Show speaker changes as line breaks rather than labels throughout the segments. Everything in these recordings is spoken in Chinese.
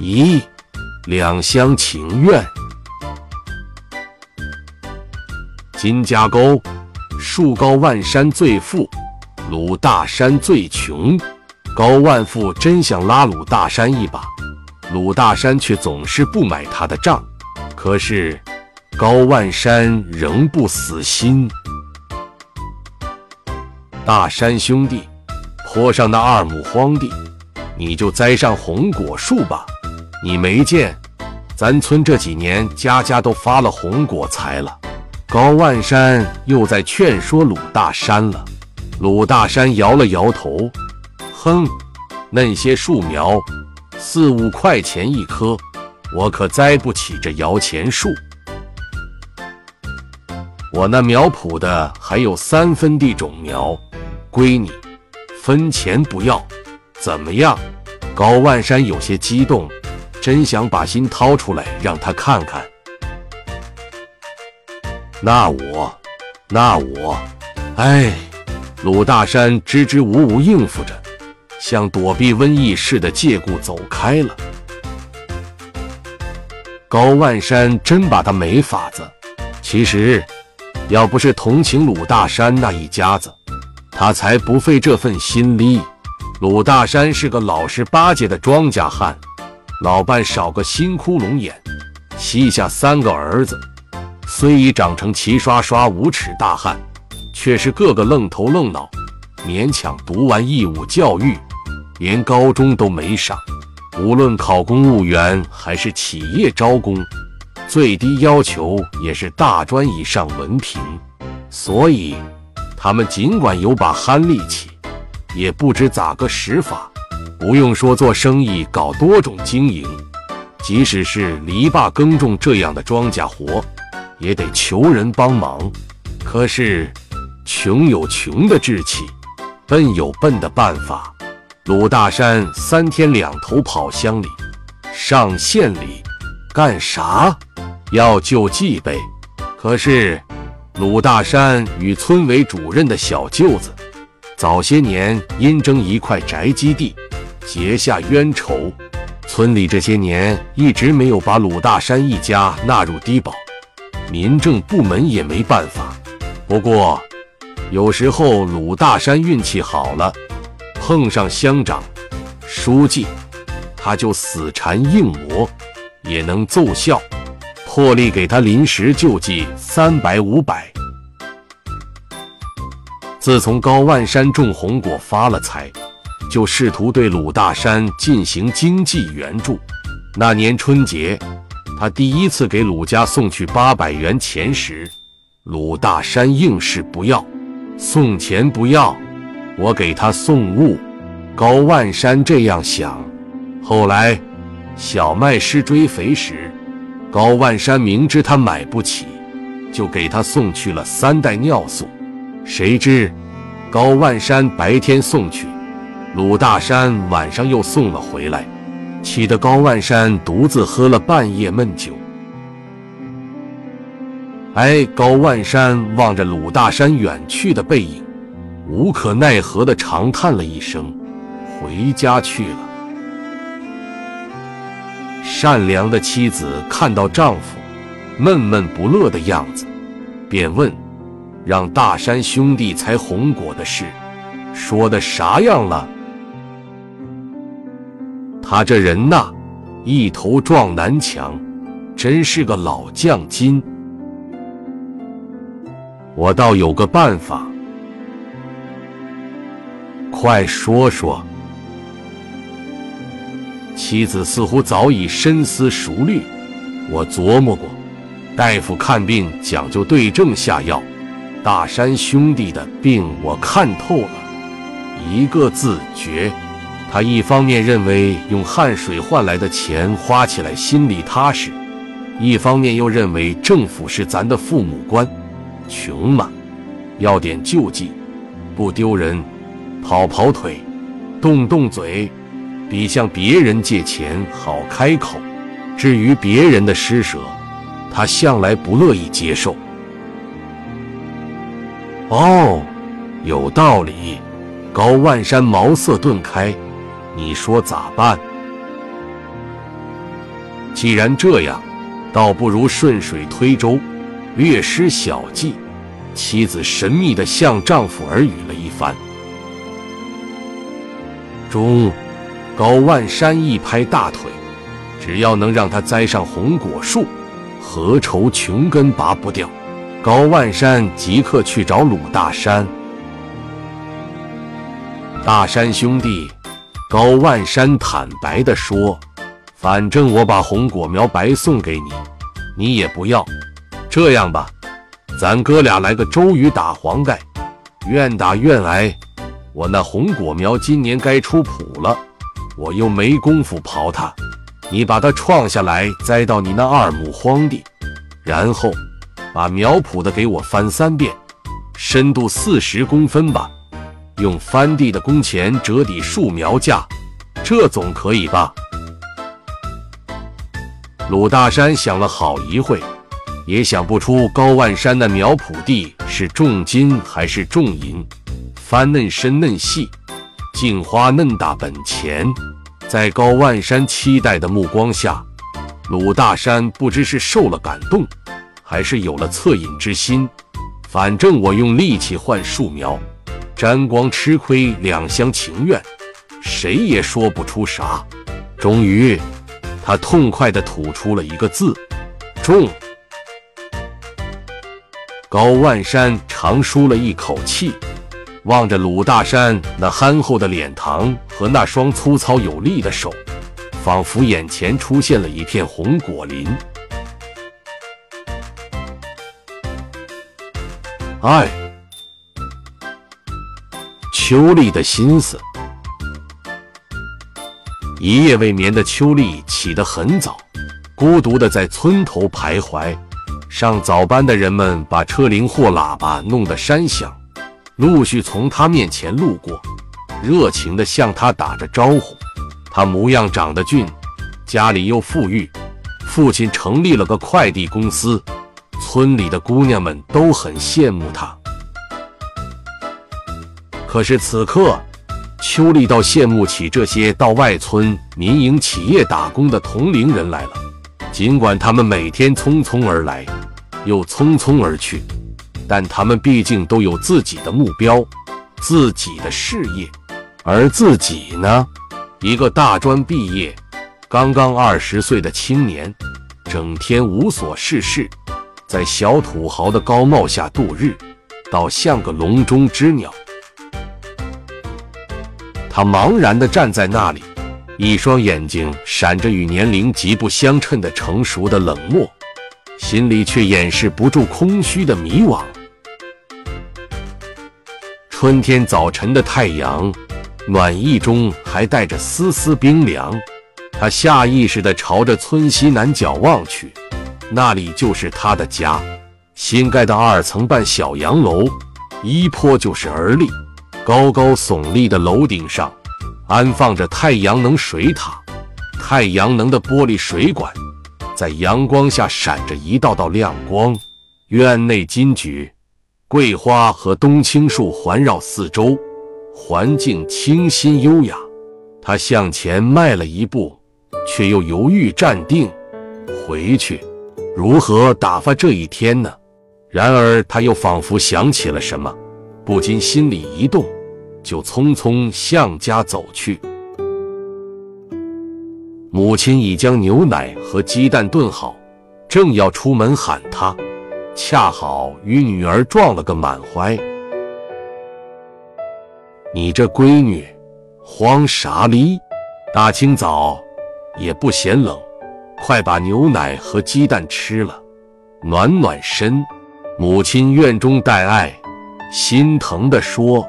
咦，两厢情愿。金家沟，树高万山最富，鲁大山最穷。高万富真想拉鲁大山一把，鲁大山却总是不买他的账。可是高万山仍不死心。大山兄弟，坡上那二亩荒地，你就栽上红果树吧。你没见，咱村这几年家家都发了红果财了。高万山又在劝说鲁大山了。鲁大山摇了摇头，哼，那些树苗四五块钱一棵，我可栽不起这摇钱树。我那苗圃的还有三分地种苗，归你，分钱不要，怎么样？高万山有些激动。真想把心掏出来让他看看。那我，那我，哎，鲁大山支支吾吾应付着，像躲避瘟疫似的借故走开了。高万山真把他没法子。其实，要不是同情鲁大山那一家子，他才不费这份心力。鲁大山是个老实巴结的庄稼汉。老伴少个新窟窿眼，膝下三个儿子，虽已长成齐刷刷五尺大汉，却是个个愣头愣脑，勉强读完义务教育，连高中都没上。无论考公务员还是企业招工，最低要求也是大专以上文凭。所以，他们尽管有把憨力气，也不知咋个使法。不用说做生意搞多种经营，即使是篱笆耕种这样的庄稼活，也得求人帮忙。可是穷有穷的志气，笨有笨的办法。鲁大山三天两头跑乡里、上县里，干啥？要救济呗。可是鲁大山与村委主任的小舅子，早些年因争一块宅基地。结下冤仇，村里这些年一直没有把鲁大山一家纳入低保，民政部门也没办法。不过，有时候鲁大山运气好了，碰上乡长、书记，他就死缠硬磨，也能奏效，破例给他临时救济三百五百。自从高万山种红果发了财。就试图对鲁大山进行经济援助。那年春节，他第一次给鲁家送去八百元钱时，鲁大山硬是不要，送钱不要，我给他送物。高万山这样想。后来小麦失追肥时，高万山明知他买不起，就给他送去了三袋尿素。谁知高万山白天送去。鲁大山晚上又送了回来，气得高万山独自喝了半夜闷酒。哎，高万山望着鲁大山远去的背影，无可奈何地长叹了一声，回家去了。善良的妻子看到丈夫闷闷不乐的样子，便问：“让大山兄弟采红果的事，说的啥样了？”他这人呐，一头撞南墙，真是个老将筋。我倒有个办法，快说说。妻子似乎早已深思熟虑。我琢磨过，大夫看病讲究对症下药，大山兄弟的病我看透了，一个字绝。他一方面认为用汗水换来的钱花起来心里踏实，一方面又认为政府是咱的父母官，穷嘛，要点救济，不丢人，跑跑腿，动动嘴，比向别人借钱好开口。至于别人的施舍，他向来不乐意接受。哦，有道理。高万山茅塞顿开。你说咋办？既然这样，倒不如顺水推舟，略施小计。妻子神秘地向丈夫耳语了一番。中，高万山一拍大腿，只要能让他栽上红果树，何愁穷根拔不掉？高万山即刻去找鲁大山。大山兄弟，高万山坦白地说：“反正我把红果苗白送给你，你也不要。这样吧。”咱哥俩来个周瑜打黄盖，愿打愿挨。我那红果苗今年该出圃了，我又没工夫刨它，你把它创下来，栽到你那二亩荒地，然后把苗圃的给我翻三遍，深度四十公分吧，用翻地的工钱折抵树苗价，这总可以吧？鲁大山想了好一会。也想不出高万山的苗圃地是重金还是重银，翻嫩深嫩细，净花嫩大本钱。在高万山期待的目光下，鲁大山不知是受了感动，还是有了恻隐之心。反正我用力气换树苗，沾光吃亏两厢情愿，谁也说不出啥。终于，他痛快地吐出了一个字：重。高万山长舒了一口气，望着鲁大山那憨厚的脸庞和那双粗糙有力的手，仿佛眼前出现了一片红果林。哎，秋丽的心思。一夜未眠的秋丽起得很早，孤独的在村头徘徊。上早班的人们把车铃或喇叭弄得山响，陆续从他面前路过，热情地向他打着招呼。他模样长得俊，家里又富裕，父亲成立了个快递公司，村里的姑娘们都很羡慕他。可是此刻，秋丽倒羡慕起这些到外村民营企业打工的同龄人来了，尽管他们每天匆匆而来。又匆匆而去，但他们毕竟都有自己的目标，自己的事业，而自己呢，一个大专毕业、刚刚二十岁的青年，整天无所事事，在小土豪的高帽下度日，倒像个笼中之鸟。他茫然地站在那里，一双眼睛闪着与年龄极不相称的成熟的冷漠。心里却掩饰不住空虚的迷惘。春天早晨的太阳，暖意中还带着丝丝冰凉。他下意识地朝着村西南角望去，那里就是他的家。新盖的二层半小洋楼，一坡就是而立。高高耸立的楼顶上，安放着太阳能水塔、太阳能的玻璃水管。在阳光下闪着一道道亮光，院内金菊、桂花和冬青树环绕四周，环境清新优雅。他向前迈了一步，却又犹豫站定。回去，如何打发这一天呢？然而他又仿佛想起了什么，不禁心里一动，就匆匆向家走去。母亲已将牛奶和鸡蛋炖好，正要出门喊他，恰好与女儿撞了个满怀。你这闺女慌啥哩？大清早也不嫌冷，快把牛奶和鸡蛋吃了，暖暖身。母亲怨中带爱，心疼地说。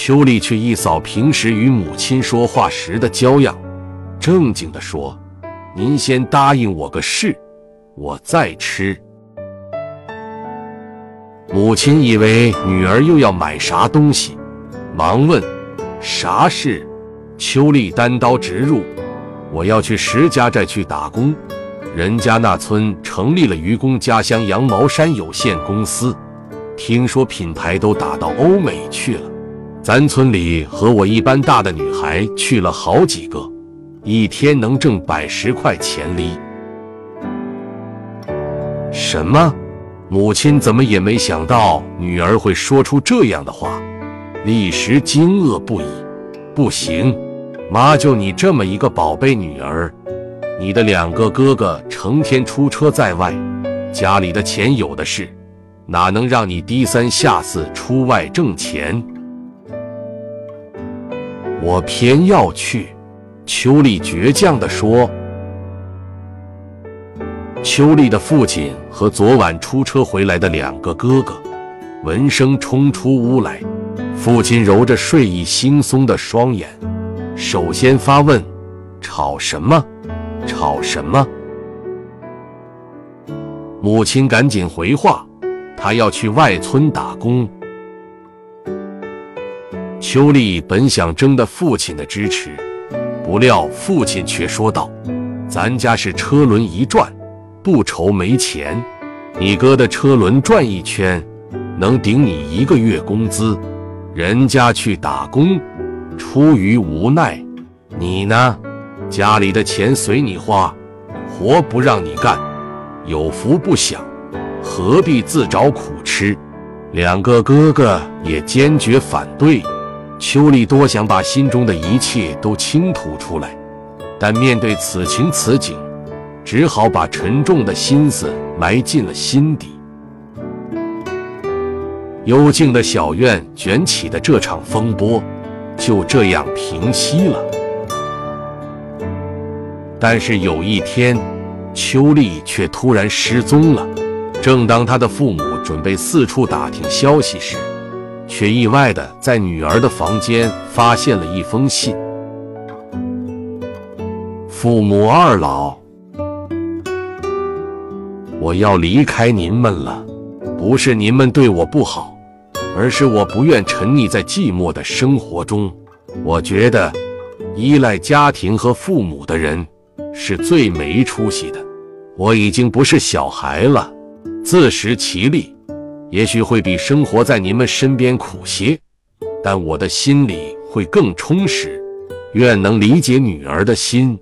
秋丽却一扫平时与母亲说话时的娇样，正经地说：“您先答应我个事，我再吃。”母亲以为女儿又要买啥东西，忙问：“啥事？”秋丽单刀直入：“我要去石家寨去打工，人家那村成立了愚公家乡羊毛衫有限公司，听说品牌都打到欧美去了。”咱村里和我一般大的女孩去了好几个，一天能挣百十块钱哩。什么？母亲怎么也没想到女儿会说出这样的话，立时惊愕不已。不行，妈就你这么一个宝贝女儿，你的两个哥哥成天出车在外，家里的钱有的是，哪能让你低三下四出外挣钱？我偏要去。秋丽倔强地说。秋丽的父亲和昨晚出车回来的两个哥哥，闻声冲出屋来。父亲揉着睡意惺忪的双眼，首先发问：“吵什么？吵什么？”母亲赶紧回话：“他要去外村打工。”秋丽本想征得父亲的支持，不料父亲却说道：“咱家是车轮一转。”不愁没钱，你哥的车轮转一圈，能顶你一个月工资。人家去打工，出于无奈，你呢？家里的钱随你花，活不让你干，有福不享，何必自找苦吃？两个哥哥也坚决反对。邱丽多想把心中的一切都倾吐出来，但面对此情此景。只好把沉重的心思埋进了心底。幽静的小院卷起的这场风波，就这样平息了。但是有一天，秋丽却突然失踪了。正当她的父母准备四处打听消息时，却意外的在女儿的房间发现了一封信。父母二老。我要离开您们了，不是您们对我不好，而是我不愿沉溺在寂寞的生活中。我觉得，依赖家庭和父母的人是最没出息的。我已经不是小孩了，自食其力，也许会比生活在您们身边苦些，但我的心里会更充实。愿能理解女儿的心，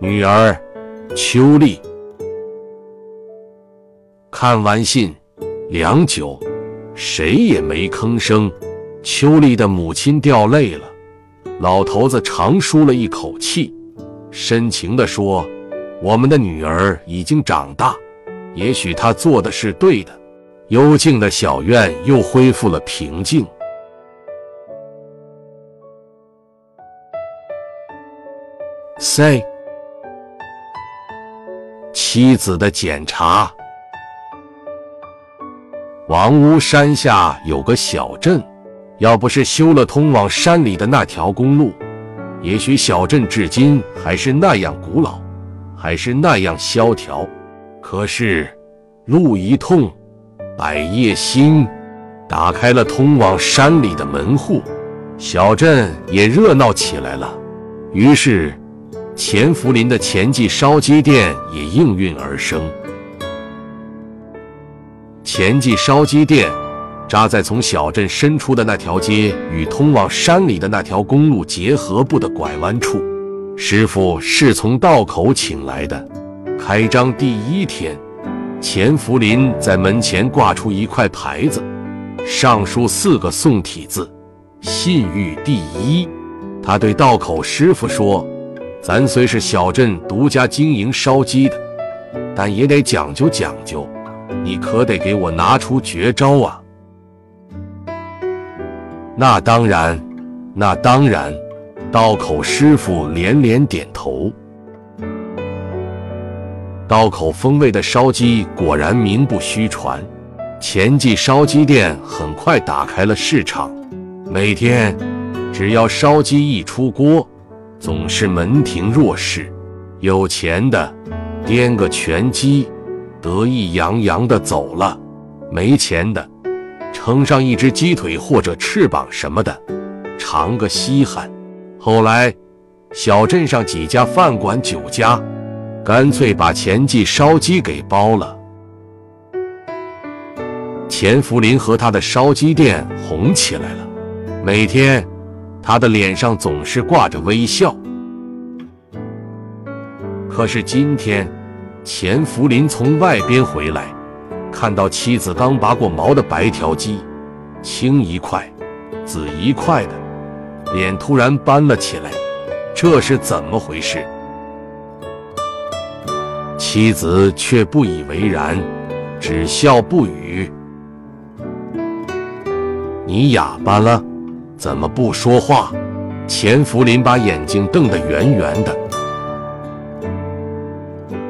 女儿。秋丽看完信，良久，谁也没吭声。秋丽的母亲掉泪了，老头子长舒了一口气，深情地说：“我们的女儿已经长大，也许他做的是对的。”幽静的小院又恢复了平静。Say。妻子的检查。王屋山下有个小镇，要不是修了通往山里的那条公路，也许小镇至今还是那样古老，还是那样萧条。可是路一通，百业兴，打开了通往山里的门户，小镇也热闹起来了。于是。钱福林的钱记烧鸡店也应运而生。钱记烧鸡店扎在从小镇深处的那条街与通往山里的那条公路结合部的拐弯处。师傅是从道口请来的。开张第一天，钱福林在门前挂出一块牌子，上书四个宋体字：“信誉第一。”他对道口师傅说。咱虽是小镇独家经营烧鸡的，但也得讲究讲究。你可得给我拿出绝招啊！那当然，那当然。道口师傅连连点头。刀口风味的烧鸡果然名不虚传，钱记烧鸡店很快打开了市场。每天，只要烧鸡一出锅。总是门庭若市，有钱的掂个全鸡，得意洋洋的走了；没钱的称上一只鸡腿或者翅膀什么的，尝个稀罕。后来，小镇上几家饭馆酒家，干脆把钱记烧鸡给包了。钱福林和他的烧鸡店红起来了，每天。他的脸上总是挂着微笑。可是今天，钱福林从外边回来，看到妻子刚拔过毛的白条鸡，青一块，紫一块的，脸突然搬了起来。这是怎么回事？妻子却不以为然，只笑不语。你哑巴了？怎么不说话？钱福林把眼睛瞪得圆圆的。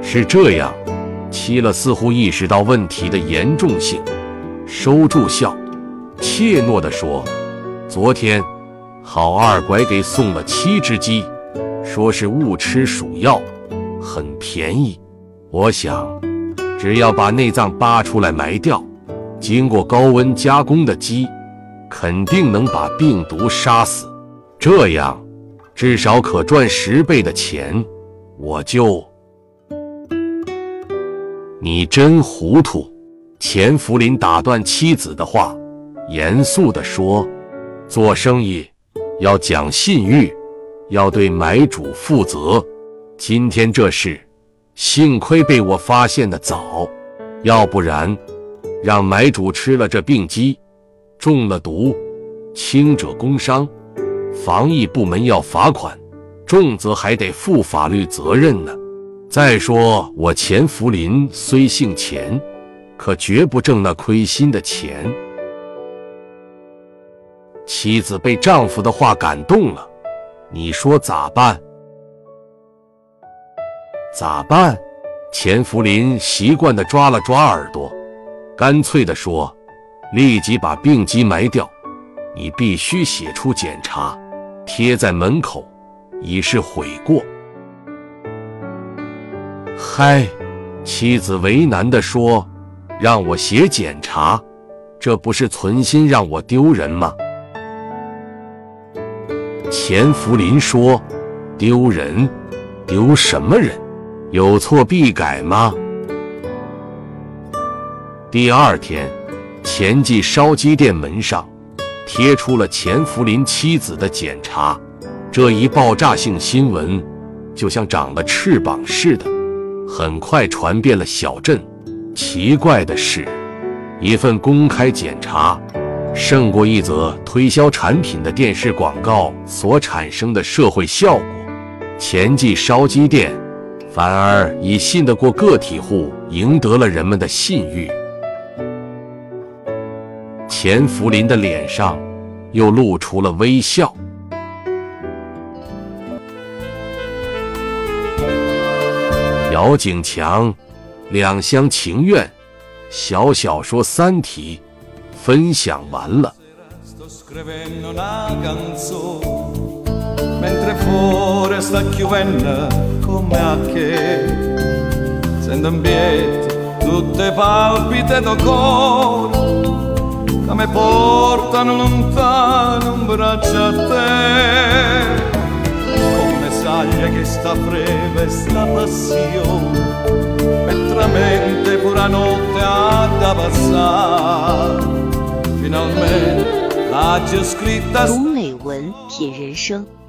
是这样，七了似乎意识到问题的严重性，收住笑，怯懦地说：“昨天，郝二拐给送了七只鸡。”说是误吃鼠药，很便宜。我想，只要把内脏扒出来埋掉，经过高温加工的鸡，肯定能把病毒杀死。这样，至少可赚十倍的钱。我就……你真糊涂！钱福林打断妻子的话，严肃地说：“做生意要讲信誉。”要对买主负责。今天这事，幸亏被我发现的早，要不然，让买主吃了这病鸡，中了毒，轻者工伤，防疫部门要罚款，重则还得负法律责任呢。再说我钱福林虽姓钱，可绝不挣那亏心的钱。妻子被丈夫的话感动了。你说咋办？咋办？钱福林习惯地抓了抓耳朵，干脆地说：“立即把病鸡埋掉。你必须写出检查，贴在门口，以示悔过。”嗨，妻子为难地说：“让我写检查，这不是存心让我丢人吗？”钱福林说：“丢人？丢什么人？有错必改吗？”第二天，钱记烧鸡店门上贴出了钱福林妻子的检查。这一爆炸性新闻，就像长了翅膀似的，很快传遍了小镇。奇怪的是，一份公开检查。胜过一则推销产品的电视广告所产生的社会效果。钱记烧鸡店反而以信得过个体户赢得了人们的信誉。钱福林的脸上又露出了微笑。姚景强，两厢情愿，小小说《三体》。分享完了。Mentre fuori sta chiudendo come a che Sento in piedi tutte palpite do cuore Che mi portano lontano un braccio a te Come saglia che sta freve e sta passione Mentre mente pure notte ha da passare
读美文，品人生，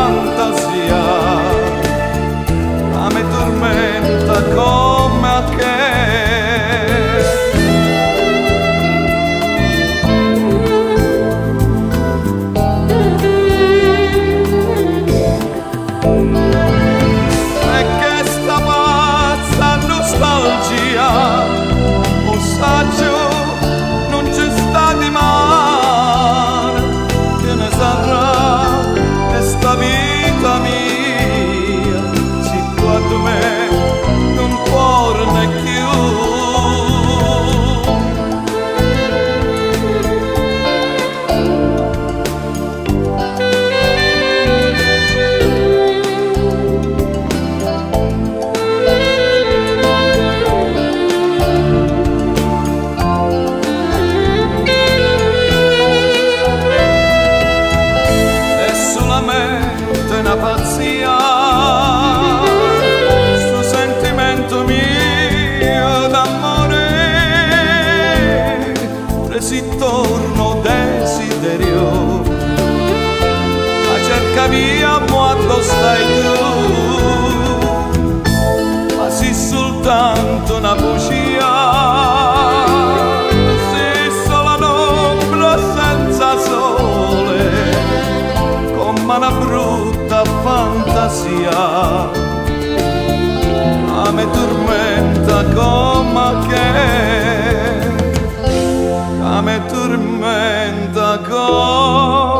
Fantasia, la me tormenta come hebt dat komma che, a me come.